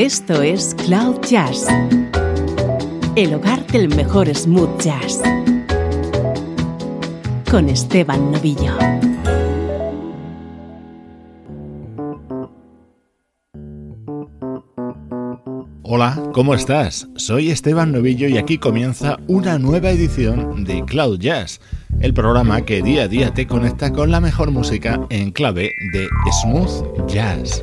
Esto es Cloud Jazz, el hogar del mejor smooth jazz, con Esteban Novillo. Hola, ¿cómo estás? Soy Esteban Novillo y aquí comienza una nueva edición de Cloud Jazz, el programa que día a día te conecta con la mejor música en clave de smooth jazz.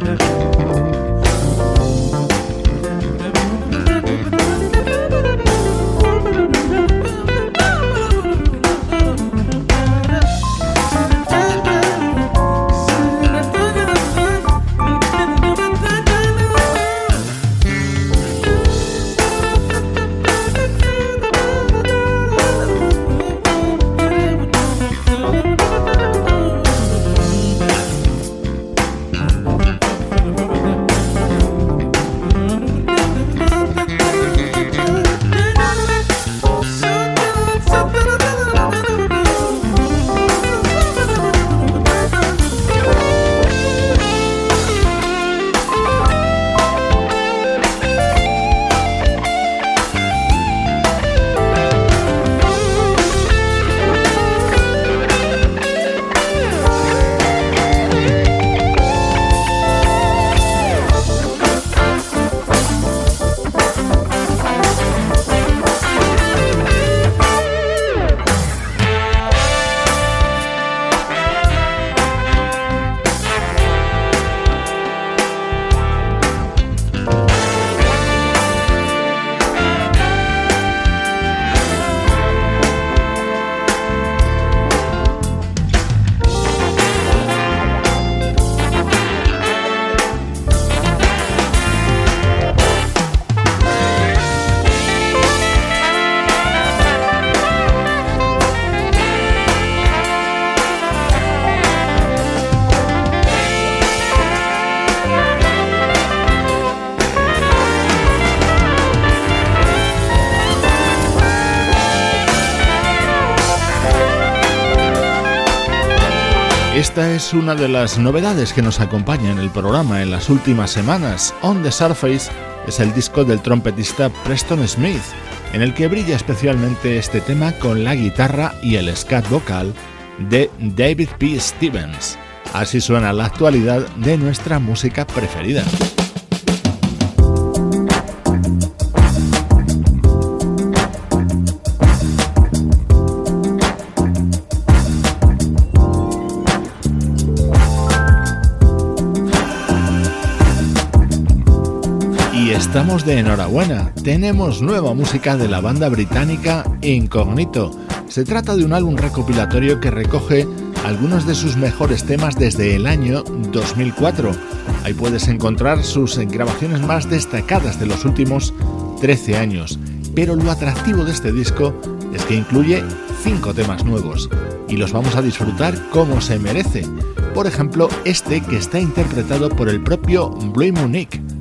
Father. Esta es una de las novedades que nos acompaña en el programa en las últimas semanas. On the Surface es el disco del trompetista Preston Smith, en el que brilla especialmente este tema con la guitarra y el scat vocal de David P. Stevens. Así suena la actualidad de nuestra música preferida. Estamos de enhorabuena, tenemos nueva música de la banda británica Incognito. Se trata de un álbum recopilatorio que recoge algunos de sus mejores temas desde el año 2004. Ahí puedes encontrar sus grabaciones más destacadas de los últimos 13 años. Pero lo atractivo de este disco es que incluye 5 temas nuevos y los vamos a disfrutar como se merece. Por ejemplo, este que está interpretado por el propio Blue Monique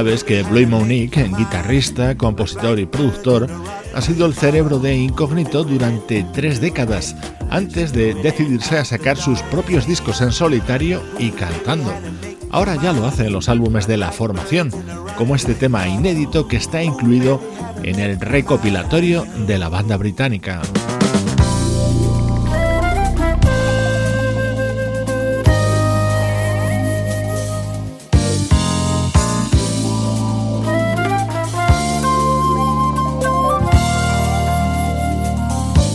sabes que Blue Monique, guitarrista, compositor y productor, ha sido el cerebro de Incógnito durante tres décadas, antes de decidirse a sacar sus propios discos en solitario y cantando. Ahora ya lo hace en los álbumes de la formación, como este tema inédito que está incluido en el recopilatorio de la banda británica.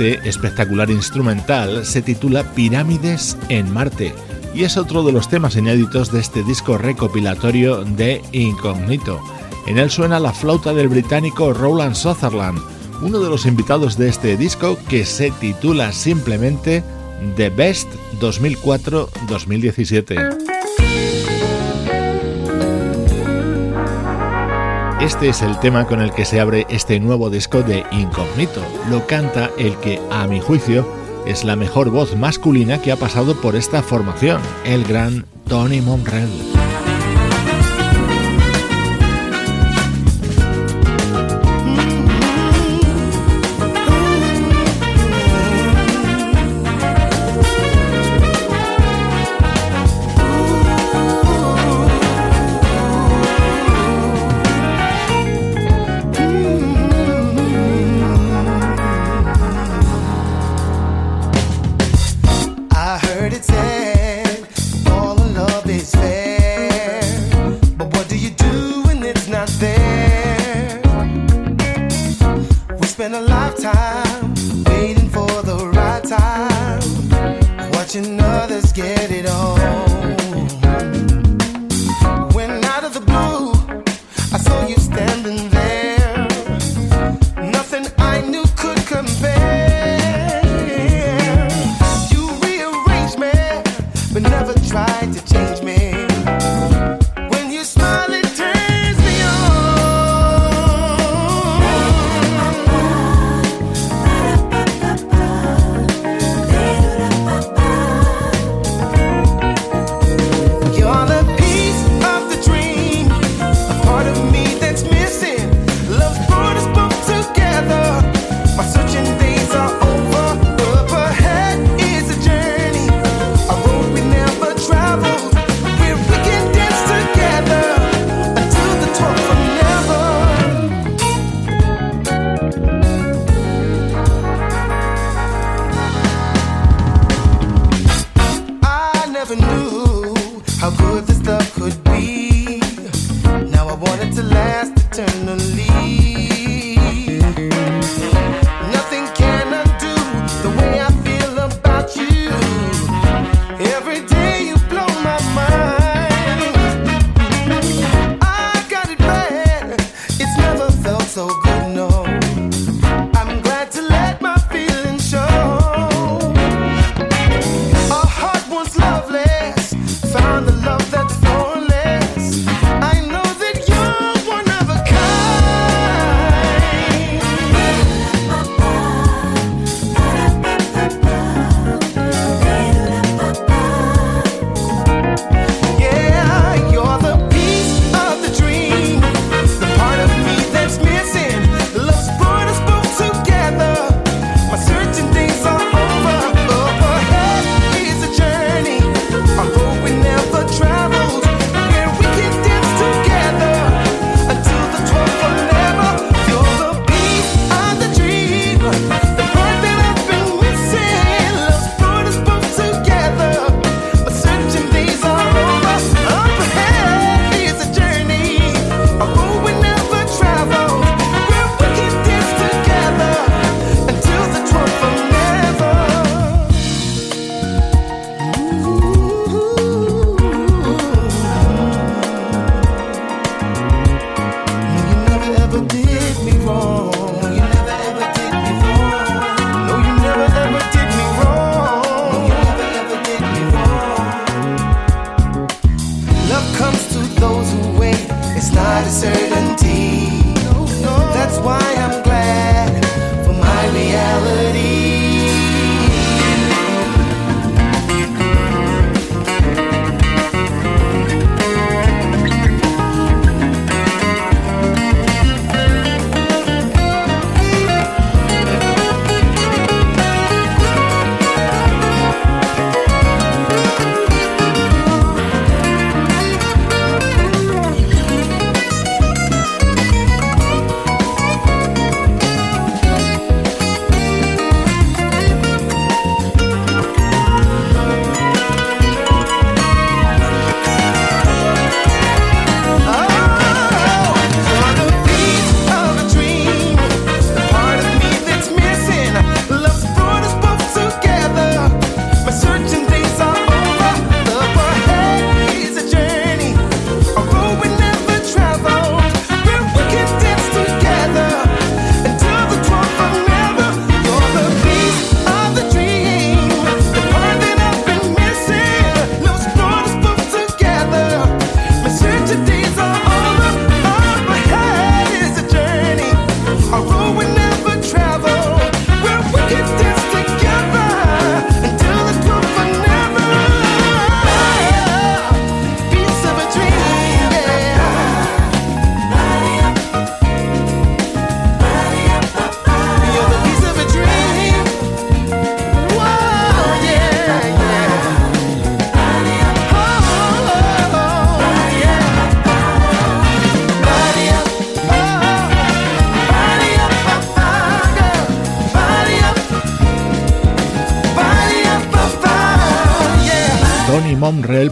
Este espectacular instrumental se titula Pirámides en Marte y es otro de los temas inéditos de este disco recopilatorio de Incognito. En él suena la flauta del británico Roland Sutherland, uno de los invitados de este disco que se titula simplemente The Best 2004-2017. Este es el tema con el que se abre este nuevo disco de Incognito. Lo canta el que, a mi juicio, es la mejor voz masculina que ha pasado por esta formación, el gran Tony Monrell.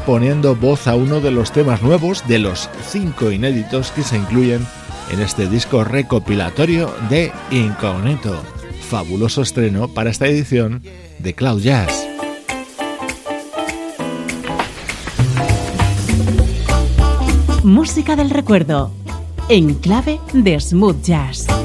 Poniendo voz a uno de los temas nuevos de los cinco inéditos que se incluyen en este disco recopilatorio de Incognito. Fabuloso estreno para esta edición de Cloud Jazz. Música del recuerdo, en clave de smooth jazz.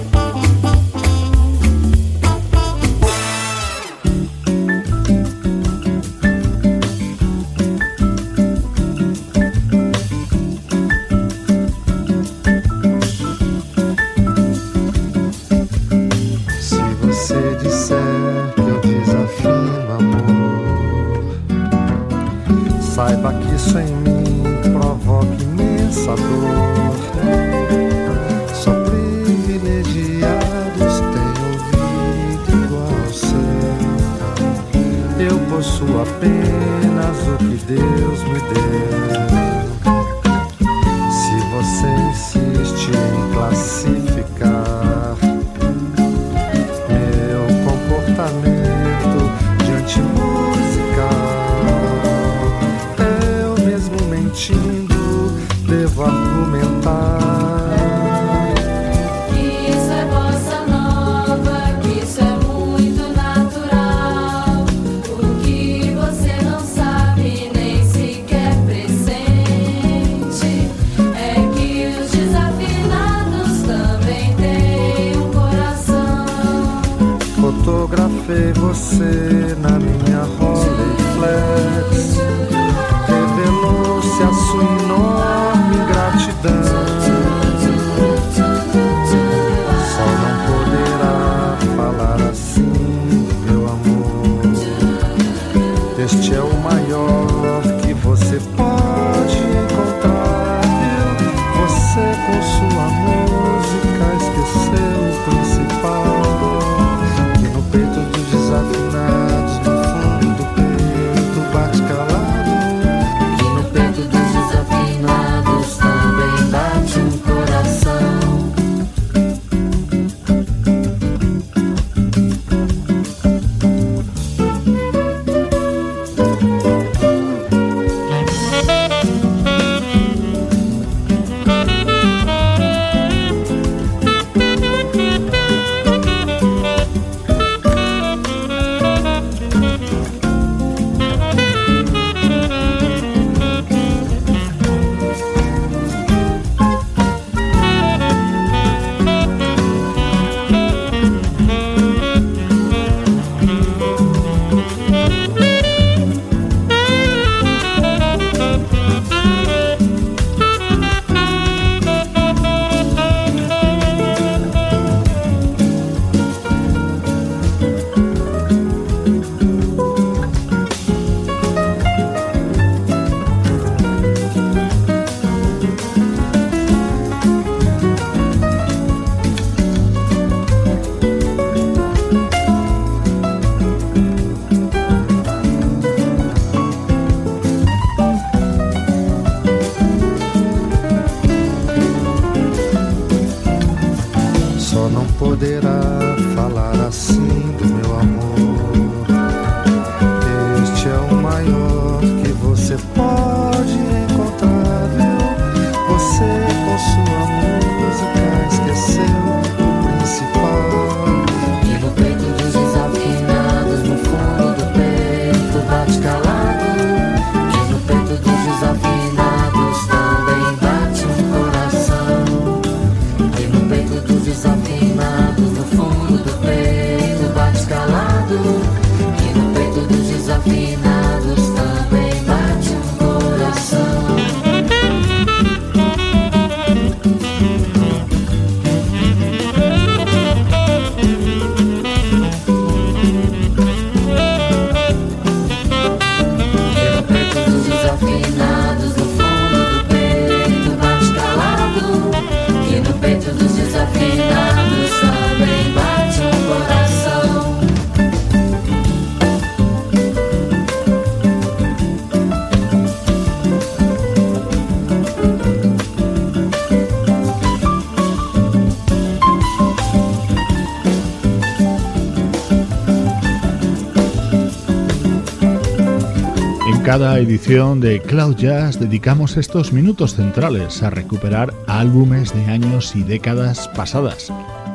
Cada edición de Cloud Jazz dedicamos estos minutos centrales a recuperar álbumes de años y décadas pasadas,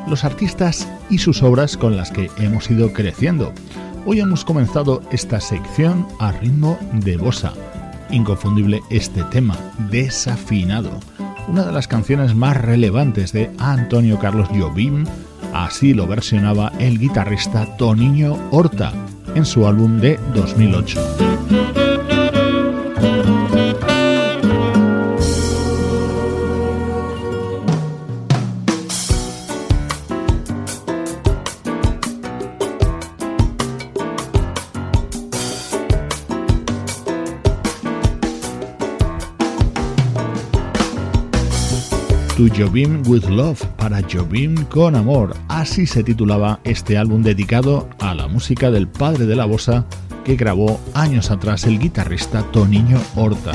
los artistas y sus obras con las que hemos ido creciendo. Hoy hemos comenzado esta sección a ritmo de bossa. Inconfundible este tema, desafinado, una de las canciones más relevantes de Antonio Carlos Jobim, así lo versionaba el guitarrista Toniño Horta en su álbum de 2008. To Jobim with Love, para Jobim con amor. Así se titulaba este álbum dedicado a la música del padre de la bossa que grabó años atrás el guitarrista Toniño Horta.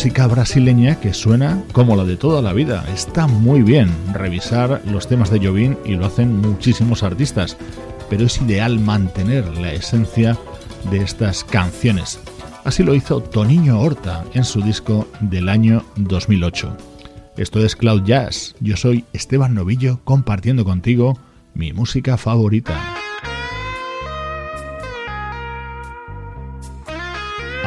Música brasileña que suena como la de toda la vida. Está muy bien revisar los temas de Jobim y lo hacen muchísimos artistas, pero es ideal mantener la esencia de estas canciones. Así lo hizo Toniño Horta en su disco del año 2008. Esto es Cloud Jazz. Yo soy Esteban Novillo compartiendo contigo mi música favorita.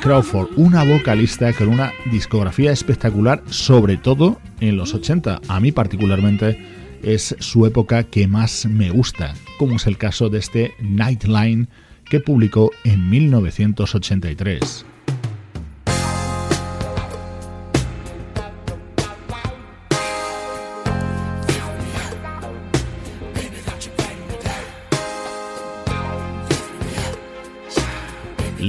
Crawford, una vocalista con una discografía espectacular, sobre todo en los 80. A mí particularmente es su época que más me gusta, como es el caso de este Nightline que publicó en 1983.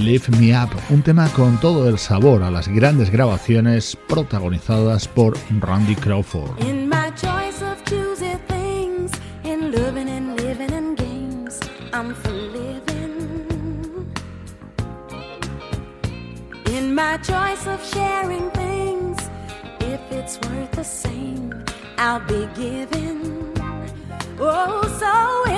Me Up, un tema con todo el sabor a las grandes grabaciones protagonizadas por Randy Crawford. In my choice of choosing things, in loving and living in games, I'm for living. In my choice of sharing things, if it's worth the same, I'll be giving. Oh, so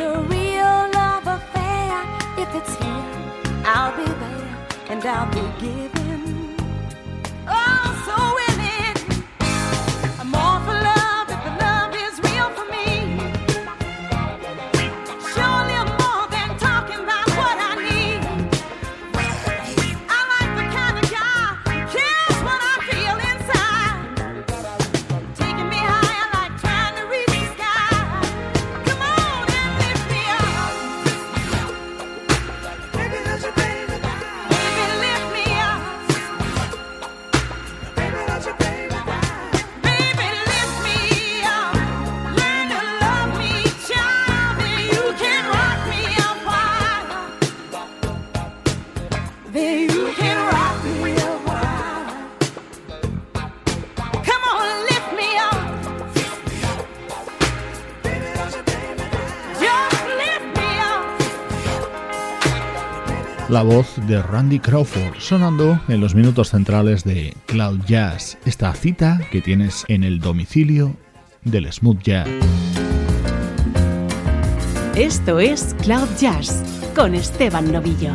a real love affair. If it's here, I'll be there and I'll be giving. la voz de Randy Crawford sonando en los minutos centrales de Cloud Jazz, esta cita que tienes en el domicilio del smooth jazz. Esto es Cloud Jazz con Esteban Novillo.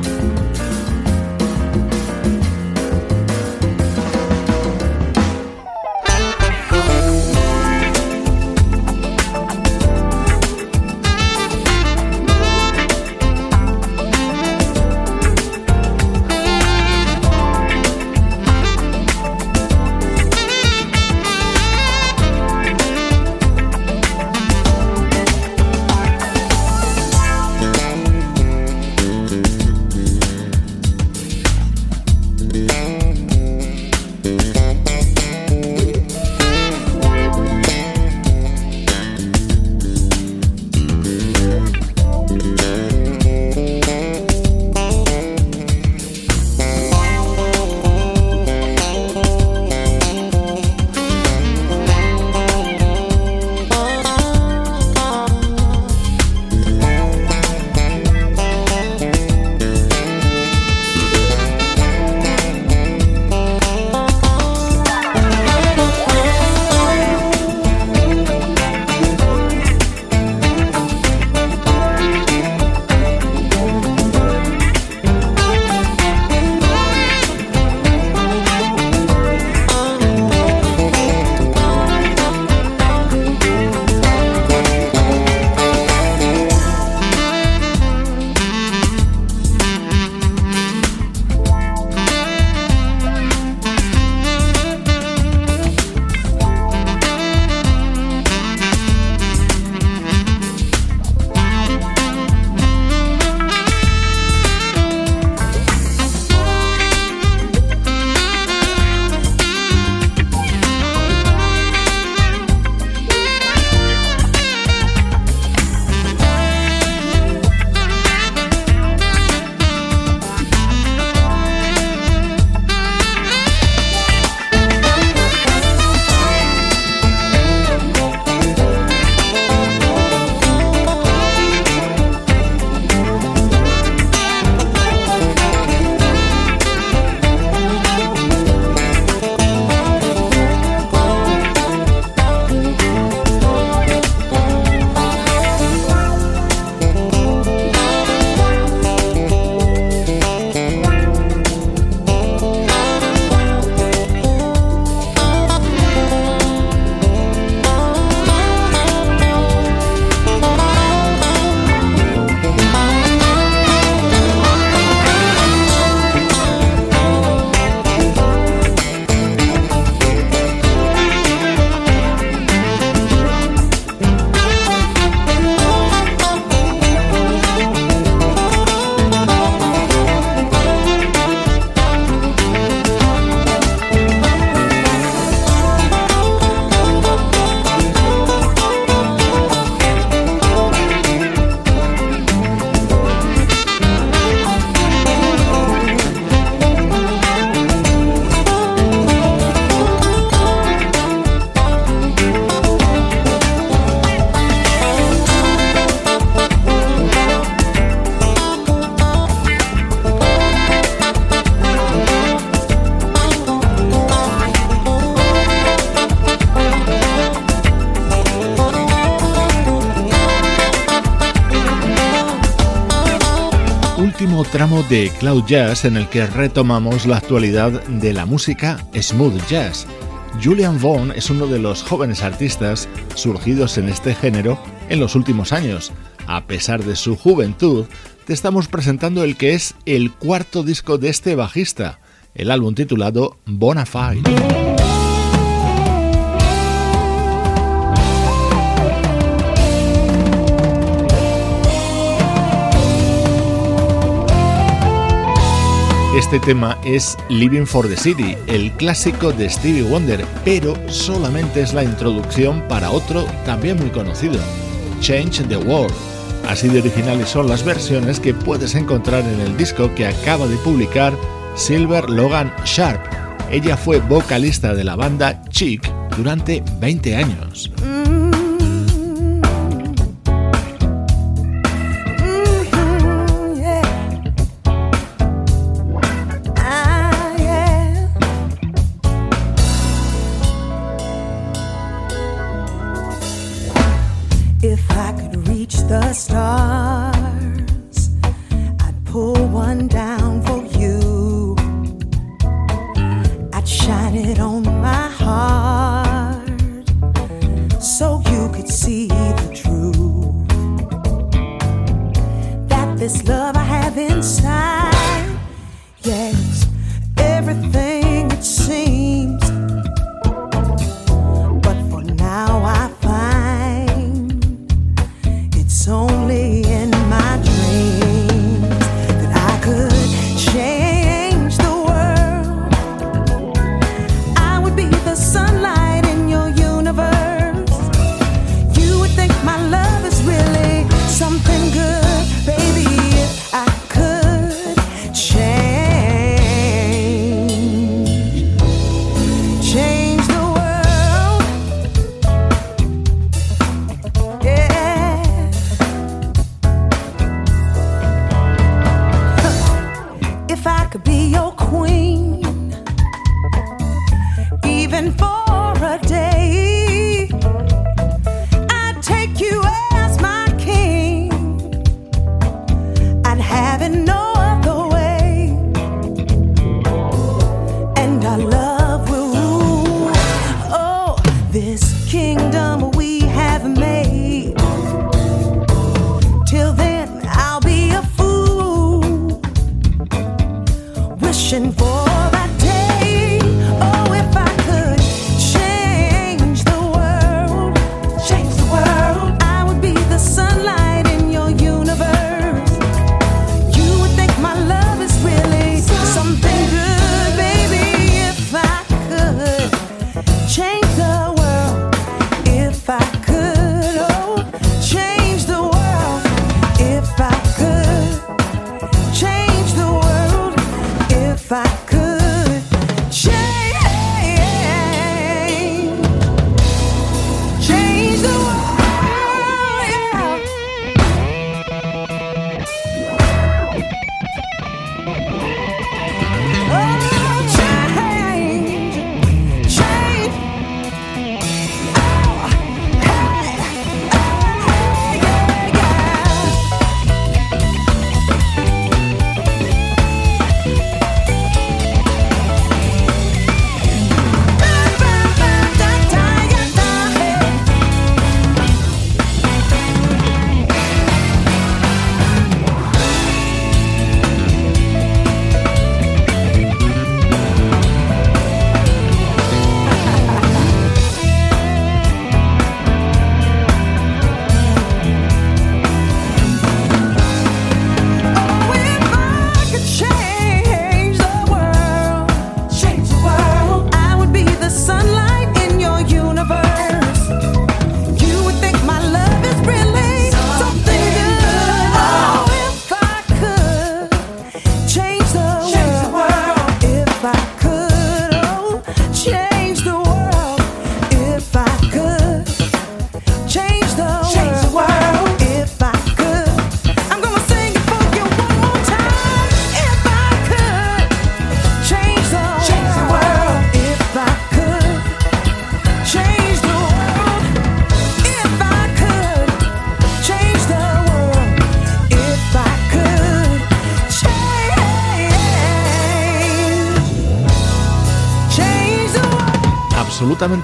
Bye. De Cloud Jazz en el que retomamos la actualidad de la música smooth jazz. Julian Vaughn es uno de los jóvenes artistas surgidos en este género en los últimos años. A pesar de su juventud, te estamos presentando el que es el cuarto disco de este bajista, el álbum titulado Bonafide. Este tema es Living for the City, el clásico de Stevie Wonder, pero solamente es la introducción para otro también muy conocido, Change the World. Así de originales son las versiones que puedes encontrar en el disco que acaba de publicar Silver Logan Sharp. Ella fue vocalista de la banda Chic durante 20 años. wishing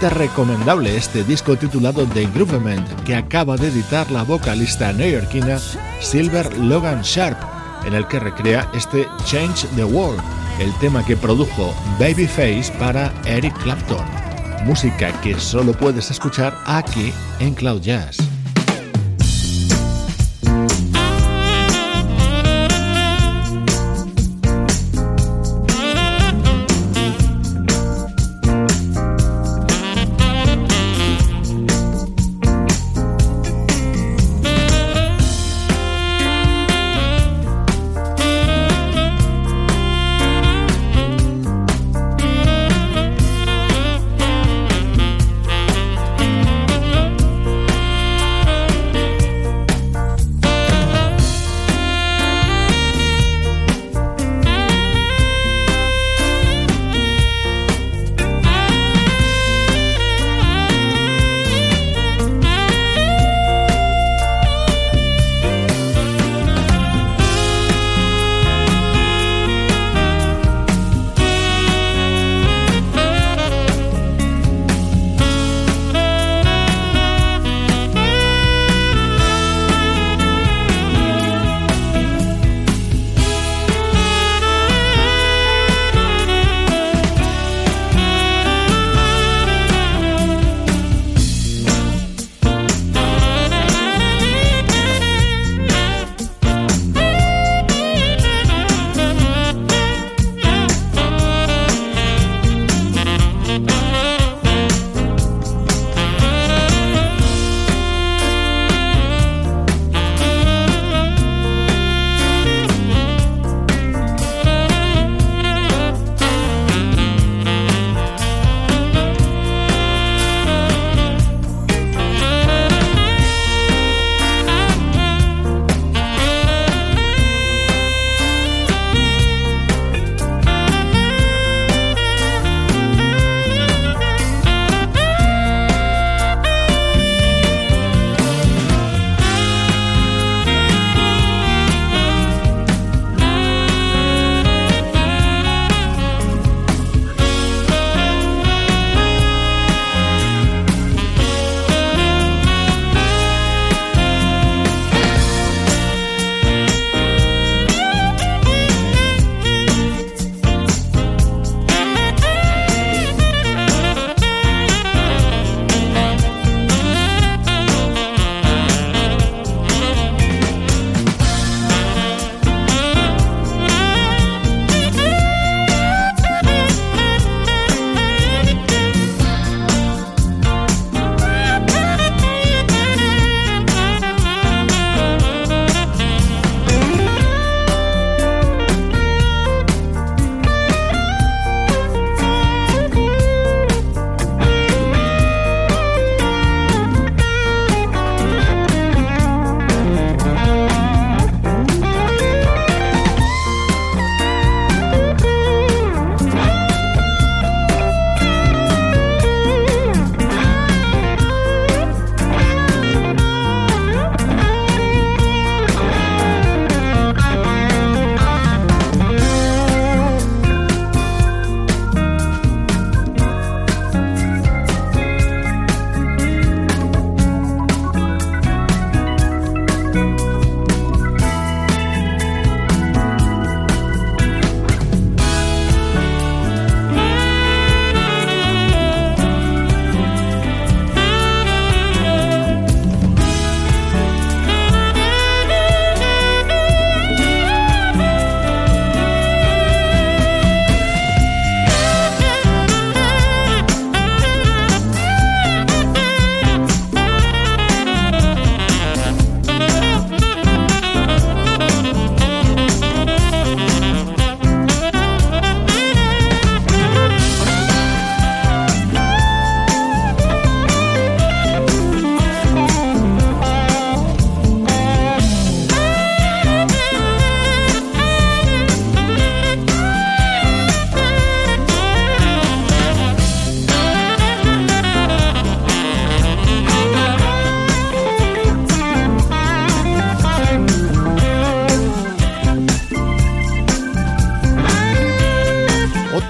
recomendable este disco titulado The Groovement que acaba de editar la vocalista neoyorquina Silver Logan Sharp, en el que recrea este Change the World, el tema que produjo Babyface para Eric Clapton. Música que solo puedes escuchar aquí en Cloud Jazz.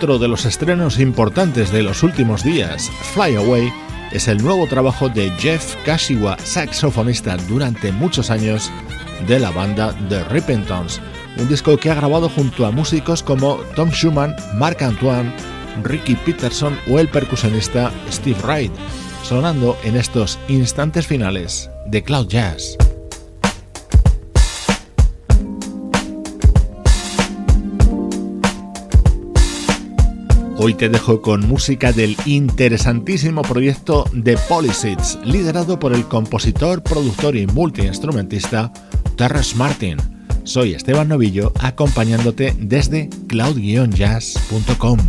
Otro de los estrenos importantes de los últimos días, Fly Away, es el nuevo trabajo de Jeff Kashiwa, saxofonista durante muchos años de la banda The Rippingtons, un disco que ha grabado junto a músicos como Tom Schumann, Mark Antoine, Ricky Peterson o el percusionista Steve Wright, sonando en estos instantes finales de Cloud Jazz. Hoy te dejo con música del interesantísimo proyecto The Polysits, liderado por el compositor, productor y multiinstrumentista Terrence Martin. Soy Esteban Novillo, acompañándote desde cloud-jazz.com.